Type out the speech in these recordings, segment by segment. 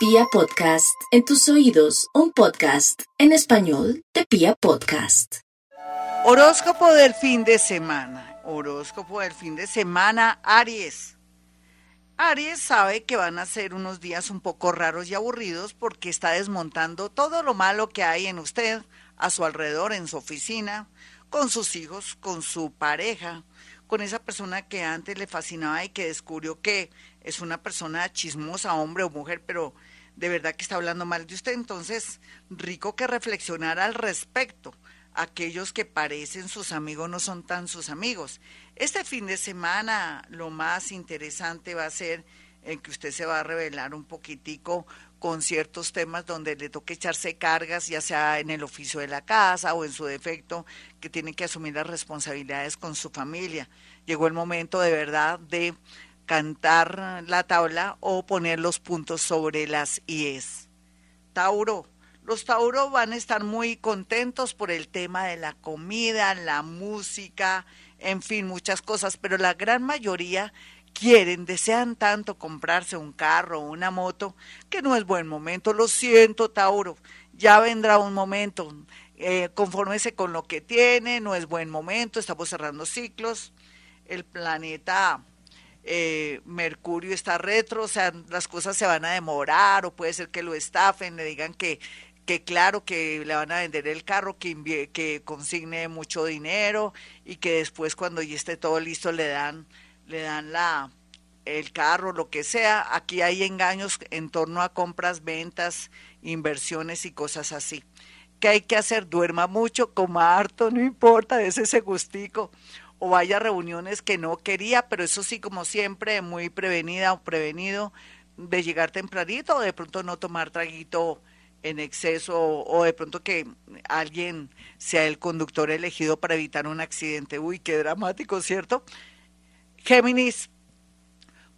Pia Podcast, en tus oídos, un podcast en español de Pia Podcast. Horóscopo del fin de semana. Horóscopo del fin de semana, Aries. Aries sabe que van a ser unos días un poco raros y aburridos porque está desmontando todo lo malo que hay en usted, a su alrededor, en su oficina, con sus hijos, con su pareja, con esa persona que antes le fascinaba y que descubrió que es una persona chismosa, hombre o mujer, pero de verdad que está hablando mal de usted. Entonces, rico que reflexionar al respecto. Aquellos que parecen sus amigos no son tan sus amigos. Este fin de semana lo más interesante va a ser en que usted se va a revelar un poquitico con ciertos temas donde le toque echarse cargas, ya sea en el oficio de la casa o en su defecto, que tiene que asumir las responsabilidades con su familia. Llegó el momento de verdad de cantar la tabla o poner los puntos sobre las IES. Tauro. Los Tauro van a estar muy contentos por el tema de la comida, la música, en fin, muchas cosas, pero la gran mayoría quieren, desean tanto comprarse un carro o una moto, que no es buen momento. Lo siento, Tauro, ya vendrá un momento. Eh, confórmese con lo que tiene, no es buen momento, estamos cerrando ciclos. El planeta eh, Mercurio está retro, o sea, las cosas se van a demorar o puede ser que lo estafen, le digan que, que claro que le van a vender el carro, que, que consigne mucho dinero y que después cuando ya esté todo listo le dan, le dan la, el carro, lo que sea. Aquí hay engaños en torno a compras, ventas, inversiones y cosas así. ¿Qué hay que hacer? Duerma mucho, coma harto, no importa, ese ese gustico o vaya a reuniones que no quería, pero eso sí, como siempre, muy prevenida o prevenido de llegar tempranito o de pronto no tomar traguito en exceso o de pronto que alguien sea el conductor elegido para evitar un accidente. Uy, qué dramático, ¿cierto? Géminis,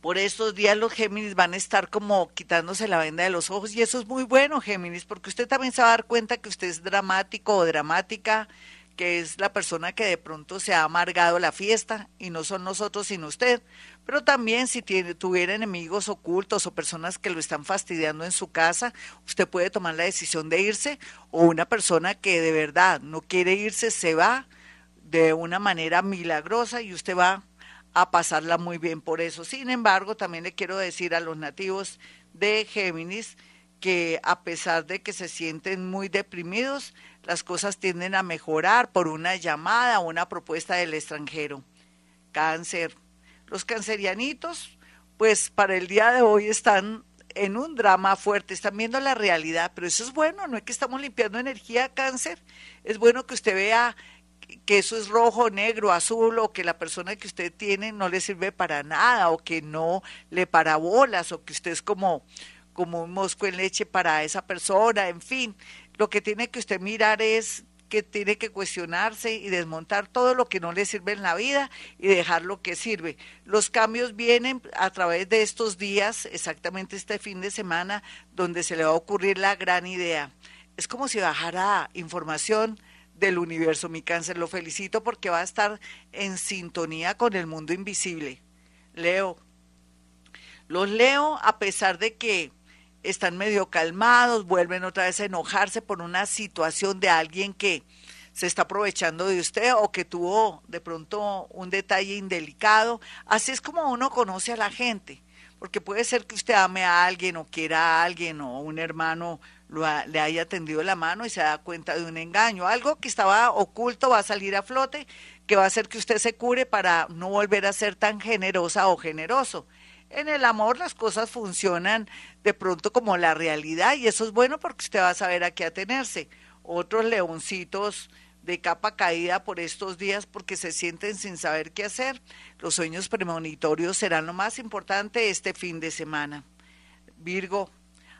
por estos días los Géminis van a estar como quitándose la venda de los ojos y eso es muy bueno, Géminis, porque usted también se va a dar cuenta que usted es dramático o dramática, que es la persona que de pronto se ha amargado la fiesta y no son nosotros sino usted. Pero también si tiene, tuviera enemigos ocultos o personas que lo están fastidiando en su casa, usted puede tomar la decisión de irse o una persona que de verdad no quiere irse se va de una manera milagrosa y usted va a pasarla muy bien por eso. Sin embargo, también le quiero decir a los nativos de Géminis que a pesar de que se sienten muy deprimidos, las cosas tienden a mejorar por una llamada o una propuesta del extranjero. Cáncer. Los cancerianitos, pues para el día de hoy están en un drama fuerte, están viendo la realidad, pero eso es bueno, no es que estamos limpiando energía cáncer, es bueno que usted vea que eso es rojo, negro, azul, o que la persona que usted tiene no le sirve para nada, o que no le parabolas, o que usted es como, como un mosco en leche para esa persona, en fin, lo que tiene que usted mirar es que tiene que cuestionarse y desmontar todo lo que no le sirve en la vida y dejar lo que sirve. Los cambios vienen a través de estos días, exactamente este fin de semana, donde se le va a ocurrir la gran idea. Es como si bajara información del universo. Mi cáncer lo felicito porque va a estar en sintonía con el mundo invisible. Leo. Los leo a pesar de que están medio calmados, vuelven otra vez a enojarse por una situación de alguien que se está aprovechando de usted o que tuvo de pronto un detalle indelicado. Así es como uno conoce a la gente, porque puede ser que usted ame a alguien o quiera a alguien o un hermano le haya tendido la mano y se da cuenta de un engaño. Algo que estaba oculto va a salir a flote, que va a hacer que usted se cure para no volver a ser tan generosa o generoso. En el amor las cosas funcionan de pronto como la realidad y eso es bueno porque usted va a saber a qué atenerse. Otros leoncitos de capa caída por estos días porque se sienten sin saber qué hacer. Los sueños premonitorios serán lo más importante este fin de semana. Virgo,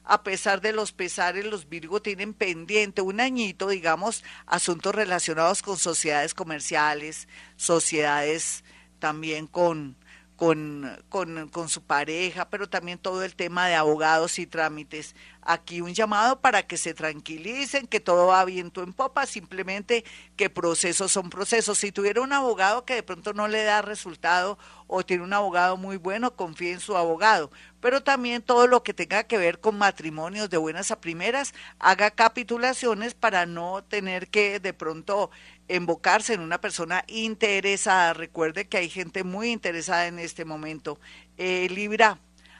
a pesar de los pesares, los Virgo tienen pendiente un añito, digamos, asuntos relacionados con sociedades comerciales, sociedades también con con, con, su pareja, pero también todo el tema de abogados y trámites. Aquí un llamado para que se tranquilicen, que todo va viento en popa, simplemente que procesos son procesos. Si tuviera un abogado que de pronto no le da resultado o tiene un abogado muy bueno, confíe en su abogado. pero también todo lo que tenga que ver con matrimonios de buenas a primeras, haga capitulaciones para no tener que de pronto invocarse en una persona interesada. Recuerde que hay gente muy interesada en este momento. Eh, Libra,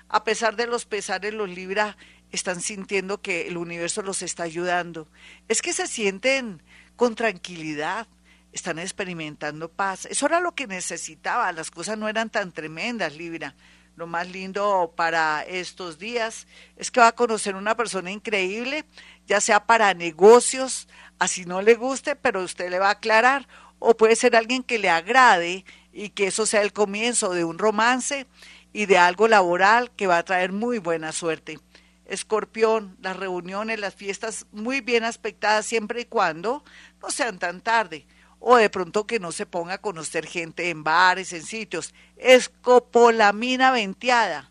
a pesar de los pesares, los Libra están sintiendo que el universo los está ayudando. Es que se sienten con tranquilidad, están experimentando paz. Eso era lo que necesitaba, las cosas no eran tan tremendas, Libra. Lo más lindo para estos días es que va a conocer una persona increíble, ya sea para negocios, así no le guste, pero usted le va a aclarar, o puede ser alguien que le agrade y que eso sea el comienzo de un romance y de algo laboral que va a traer muy buena suerte. Escorpión, las reuniones, las fiestas muy bien aspectadas siempre y cuando no sean tan tarde o de pronto que no se ponga a conocer gente en bares, en sitios. Escopolamina venteada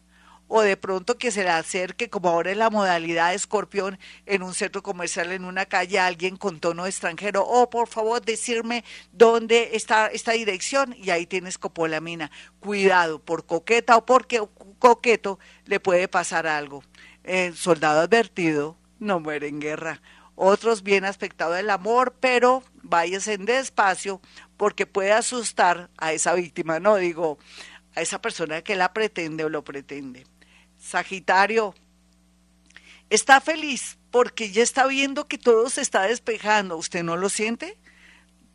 o de pronto que se le acerque, como ahora es la modalidad de escorpión, en un centro comercial, en una calle, alguien con tono extranjero, o por favor decirme dónde está esta dirección, y ahí tienes copolamina. Cuidado, por coqueta o porque coqueto le puede pasar algo. El soldado advertido no muere en guerra. Otros bien aspectado del amor, pero váyase despacio porque puede asustar a esa víctima, no digo a esa persona que la pretende o lo pretende. Sagitario, está feliz porque ya está viendo que todo se está despejando. ¿Usted no lo siente?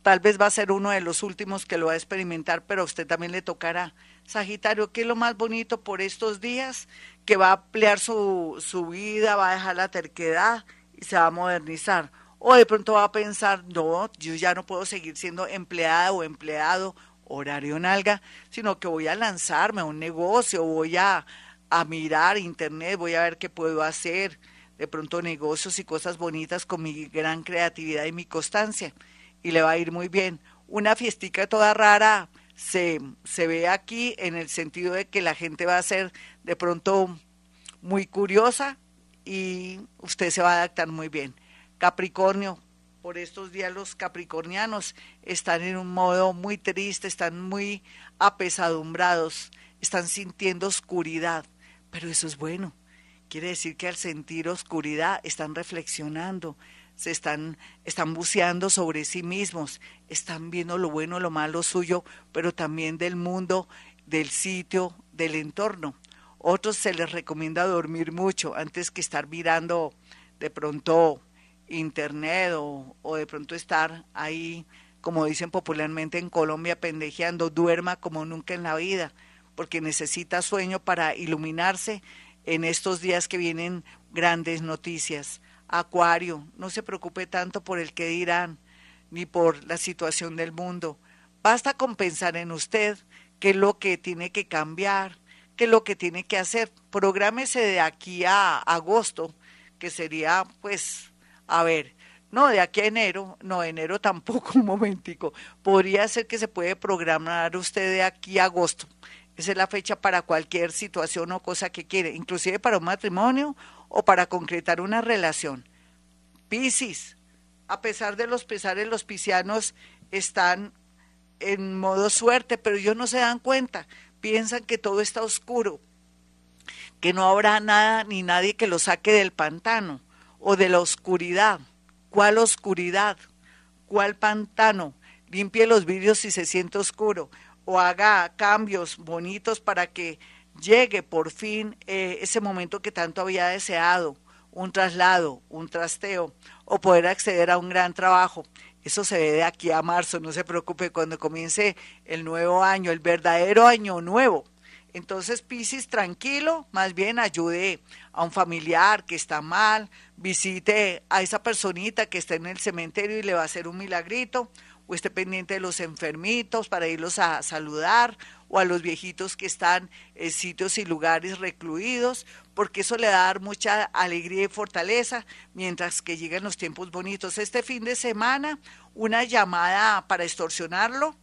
Tal vez va a ser uno de los últimos que lo va a experimentar, pero a usted también le tocará. Sagitario, ¿qué es lo más bonito por estos días? Que va a ampliar su, su vida, va a dejar la terquedad y se va a modernizar. O de pronto va a pensar, no, yo ya no puedo seguir siendo empleada o empleado horario nalga, sino que voy a lanzarme a un negocio, voy a, a mirar internet, voy a ver qué puedo hacer, de pronto negocios y cosas bonitas con mi gran creatividad y mi constancia, y le va a ir muy bien. Una fiestica toda rara se, se ve aquí en el sentido de que la gente va a ser de pronto muy curiosa y usted se va a adaptar muy bien. Capricornio, por estos días los capricornianos están en un modo muy triste, están muy apesadumbrados, están sintiendo oscuridad pero eso es bueno. Quiere decir que al sentir oscuridad están reflexionando, se están, están buceando sobre sí mismos, están viendo lo bueno, lo malo suyo, pero también del mundo, del sitio, del entorno. Otros se les recomienda dormir mucho antes que estar mirando de pronto internet o, o de pronto estar ahí, como dicen popularmente en Colombia, pendejeando, duerma como nunca en la vida porque necesita sueño para iluminarse en estos días que vienen grandes noticias. Acuario, no se preocupe tanto por el que dirán, ni por la situación del mundo. Basta con pensar en usted, qué es lo que tiene que cambiar, qué es lo que tiene que hacer. Prográmese de aquí a agosto, que sería, pues, a ver, no, de aquí a enero, no, enero tampoco, un momentico. Podría ser que se puede programar usted de aquí a agosto. Esa es la fecha para cualquier situación o cosa que quiere, inclusive para un matrimonio o para concretar una relación. Piscis, a pesar de los pesares, los piscianos están en modo suerte, pero ellos no se dan cuenta, piensan que todo está oscuro, que no habrá nada ni nadie que lo saque del pantano o de la oscuridad. ¿Cuál oscuridad? ¿Cuál pantano? Limpie los vidrios si se siente oscuro o haga cambios bonitos para que llegue por fin eh, ese momento que tanto había deseado, un traslado, un trasteo, o poder acceder a un gran trabajo. Eso se ve de aquí a marzo, no se preocupe, cuando comience el nuevo año, el verdadero año nuevo. Entonces, Piscis, tranquilo, más bien ayude a un familiar que está mal, visite a esa personita que está en el cementerio y le va a hacer un milagrito, o esté pendiente de los enfermitos para irlos a saludar o a los viejitos que están en sitios y lugares recluidos, porque eso le va a dar mucha alegría y fortaleza mientras que lleguen los tiempos bonitos. Este fin de semana, una llamada para extorsionarlo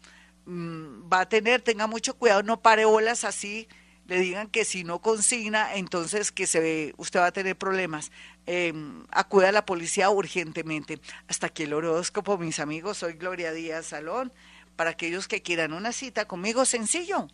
mm, va a tener, tenga mucho cuidado, no pare olas así le digan que si no consigna, entonces que se ve, usted va a tener problemas. Eh, acude a la policía urgentemente. Hasta aquí el horóscopo, mis amigos. Soy Gloria Díaz Salón. Para aquellos que quieran una cita conmigo, sencillo.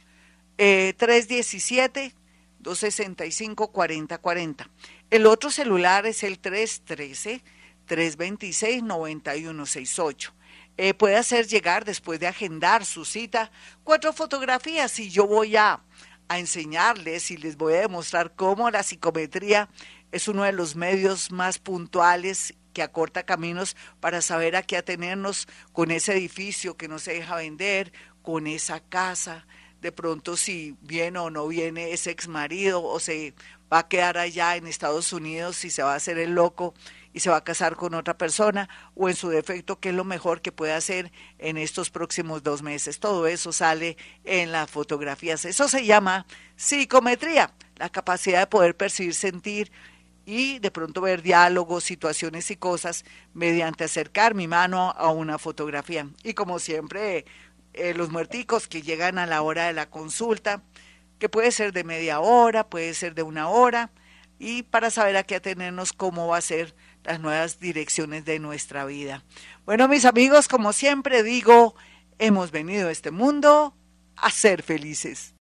Eh, 317 265-4040. El otro celular es el 313-326-9168. Eh, puede hacer llegar, después de agendar su cita, cuatro fotografías y yo voy a, a enseñarles y les voy a demostrar cómo la psicometría es uno de los medios más puntuales que acorta caminos para saber a qué atenernos con ese edificio que no se deja vender, con esa casa, de pronto si viene o no viene ese ex marido o se va a quedar allá en Estados Unidos y se va a hacer el loco y se va a casar con otra persona o en su defecto qué es lo mejor que puede hacer en estos próximos dos meses. Todo eso sale en las fotografías. Eso se llama psicometría, la capacidad de poder percibir, sentir y de pronto ver diálogos, situaciones y cosas mediante acercar mi mano a una fotografía. Y como siempre, eh, los muerticos que llegan a la hora de la consulta, que puede ser de media hora, puede ser de una hora, y para saber a qué atenernos cómo va a ser las nuevas direcciones de nuestra vida. Bueno, mis amigos, como siempre digo, hemos venido a este mundo a ser felices.